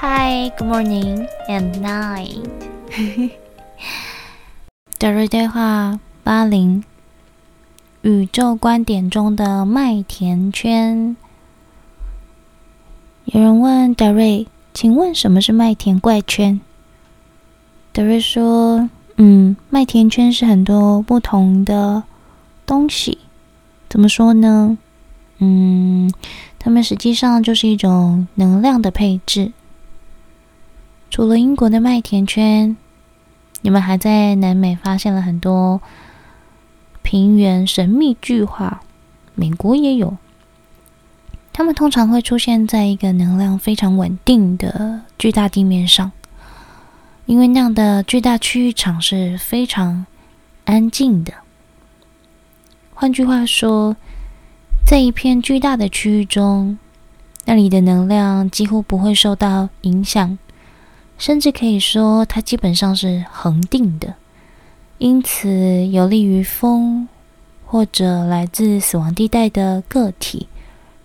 Hi, good morning and night。德瑞对话八零，宇宙观点中的麦田圈。有人问德瑞：“请问什么是麦田怪圈？”德瑞说：“嗯，麦田圈是很多不同的东西。怎么说呢？嗯，它们实际上就是一种能量的配置。”除了英国的麦田圈，你们还在南美发现了很多平原神秘巨化。美国也有，它们通常会出现在一个能量非常稳定的巨大地面上，因为那样的巨大区域场是非常安静的。换句话说，在一片巨大的区域中，那里的能量几乎不会受到影响。甚至可以说，它基本上是恒定的，因此有利于风或者来自死亡地带的个体，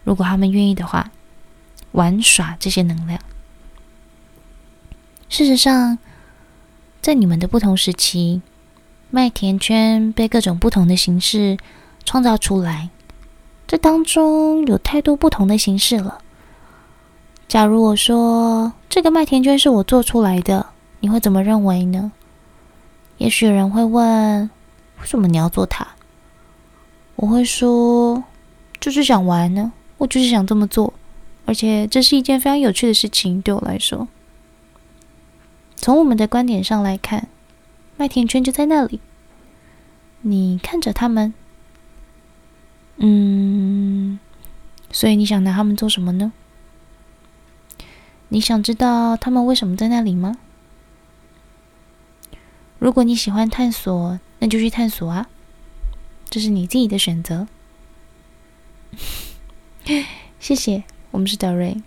如果他们愿意的话，玩耍这些能量。事实上，在你们的不同时期，麦田圈被各种不同的形式创造出来，这当中有太多不同的形式了。假如我说这个麦田圈是我做出来的，你会怎么认为呢？也许有人会问：为什么你要做它？我会说：就是想玩呢，我就是想这么做，而且这是一件非常有趣的事情，对我来说。从我们的观点上来看，麦田圈就在那里，你看着他们，嗯，所以你想拿他们做什么呢？你想知道他们为什么在那里吗？如果你喜欢探索，那就去探索啊，这是你自己的选择。谢谢，我们是德瑞。